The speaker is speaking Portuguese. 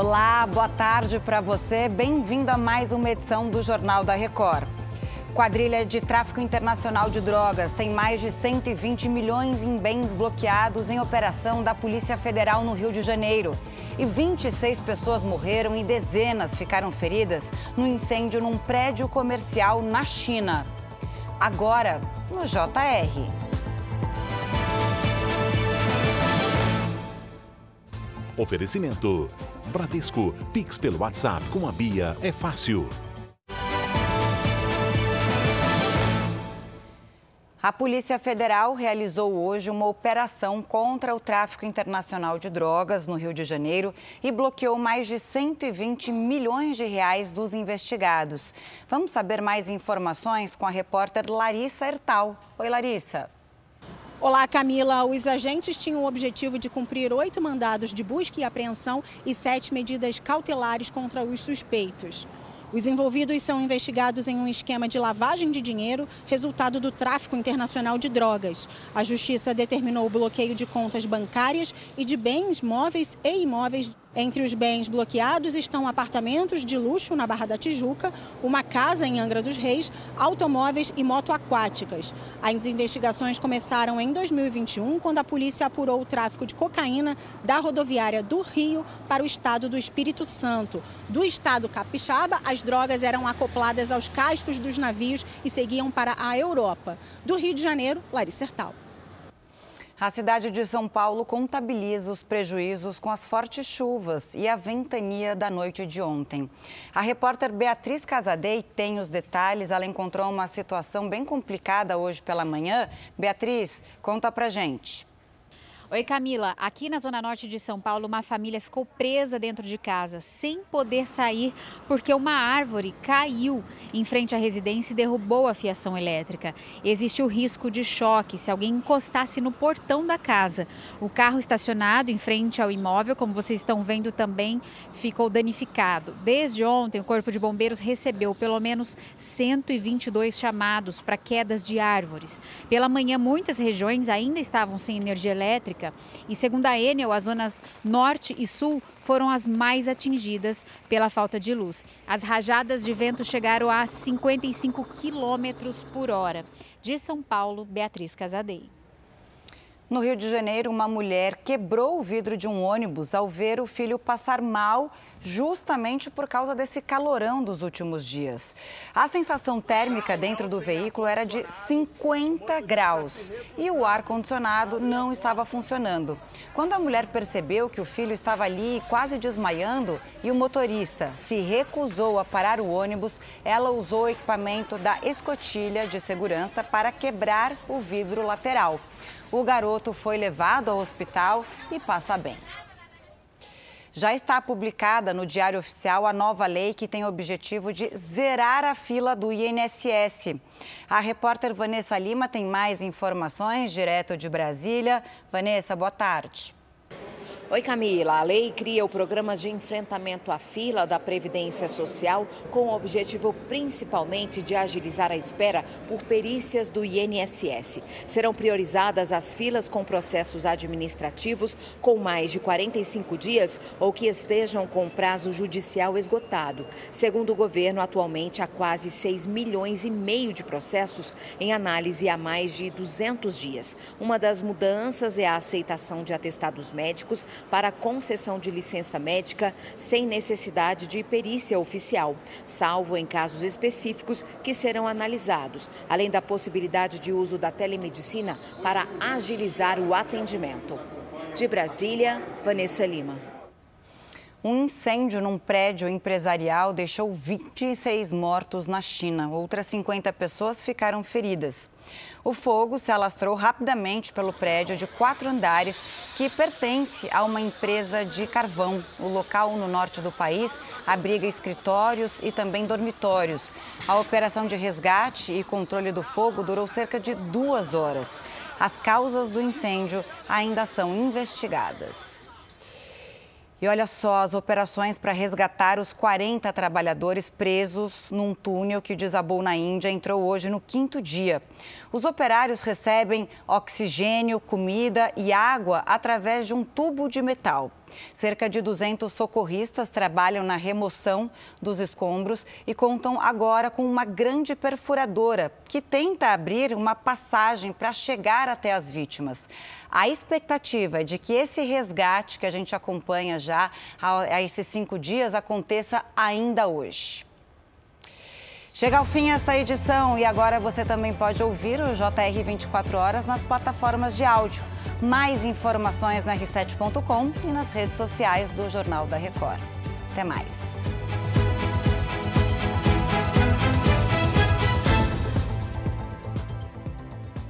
Olá, boa tarde para você. Bem-vindo a mais uma edição do Jornal da Record. Quadrilha de tráfico internacional de drogas tem mais de 120 milhões em bens bloqueados em operação da Polícia Federal no Rio de Janeiro. E 26 pessoas morreram e dezenas ficaram feridas no incêndio num prédio comercial na China. Agora, no JR. Oferecimento. Bradesco, Pix pelo WhatsApp com a Bia é fácil. A Polícia Federal realizou hoje uma operação contra o tráfico internacional de drogas no Rio de Janeiro e bloqueou mais de 120 milhões de reais dos investigados. Vamos saber mais informações com a repórter Larissa Ertal. Oi, Larissa. Olá, Camila. Os agentes tinham o objetivo de cumprir oito mandados de busca e apreensão e sete medidas cautelares contra os suspeitos. Os envolvidos são investigados em um esquema de lavagem de dinheiro, resultado do tráfico internacional de drogas. A Justiça determinou o bloqueio de contas bancárias e de bens móveis e imóveis entre os bens bloqueados estão apartamentos de luxo na Barra da Tijuca, uma casa em Angra dos Reis, automóveis e moto aquáticas. As investigações começaram em 2021, quando a polícia apurou o tráfico de cocaína da rodoviária do Rio para o estado do Espírito Santo. Do estado capixaba, as drogas eram acopladas aos cascos dos navios e seguiam para a Europa. Do Rio de Janeiro, Larissa Sertal. A cidade de São Paulo contabiliza os prejuízos com as fortes chuvas e a ventania da noite de ontem. A repórter Beatriz Casadei tem os detalhes. Ela encontrou uma situação bem complicada hoje pela manhã. Beatriz, conta pra gente. Oi, Camila. Aqui na Zona Norte de São Paulo, uma família ficou presa dentro de casa, sem poder sair, porque uma árvore caiu em frente à residência e derrubou a fiação elétrica. Existe o risco de choque se alguém encostasse no portão da casa. O carro estacionado em frente ao imóvel, como vocês estão vendo, também ficou danificado. Desde ontem, o Corpo de Bombeiros recebeu pelo menos 122 chamados para quedas de árvores. Pela manhã, muitas regiões ainda estavam sem energia elétrica E segundo a Enel, as zonas norte e sul foram as mais atingidas pela falta de luz. As rajadas de vento chegaram a 55 quilômetros por hora. De São Paulo, Beatriz Casadei. No Rio de Janeiro, uma mulher quebrou o vidro de um ônibus ao ver o filho passar mal, justamente por causa desse calorão dos últimos dias. A sensação térmica dentro do veículo era de 50 graus e o ar-condicionado não estava funcionando. Quando a mulher percebeu que o filho estava ali quase desmaiando e o motorista se recusou a parar o ônibus, ela usou o equipamento da escotilha de segurança para quebrar o vidro lateral. O garoto foi levado ao hospital e passa bem. Já está publicada no Diário Oficial a nova lei que tem o objetivo de zerar a fila do INSS. A repórter Vanessa Lima tem mais informações direto de Brasília. Vanessa, boa tarde. Oi, Camila. A lei cria o programa de enfrentamento à fila da Previdência Social com o objetivo principalmente de agilizar a espera por perícias do INSS. Serão priorizadas as filas com processos administrativos com mais de 45 dias ou que estejam com prazo judicial esgotado. Segundo o governo, atualmente há quase 6 milhões e meio de processos em análise há mais de 200 dias. Uma das mudanças é a aceitação de atestados médicos para concessão de licença médica sem necessidade de perícia oficial, salvo em casos específicos que serão analisados, além da possibilidade de uso da telemedicina para agilizar o atendimento. De Brasília, Vanessa Lima. Um incêndio num prédio empresarial deixou 26 mortos na China. Outras 50 pessoas ficaram feridas. O fogo se alastrou rapidamente pelo prédio de quatro andares que pertence a uma empresa de carvão. O local no norte do país abriga escritórios e também dormitórios. A operação de resgate e controle do fogo durou cerca de duas horas. As causas do incêndio ainda são investigadas. E olha só, as operações para resgatar os 40 trabalhadores presos num túnel que desabou na Índia entrou hoje no quinto dia. Os operários recebem oxigênio, comida e água através de um tubo de metal. Cerca de 200 socorristas trabalham na remoção dos escombros e contam agora com uma grande perfuradora que tenta abrir uma passagem para chegar até as vítimas. A expectativa é de que esse resgate que a gente acompanha já a esses cinco dias aconteça ainda hoje. Chega ao fim esta edição e agora você também pode ouvir o JR 24 horas nas plataformas de áudio. Mais informações no r7.com e nas redes sociais do Jornal da Record. Até mais.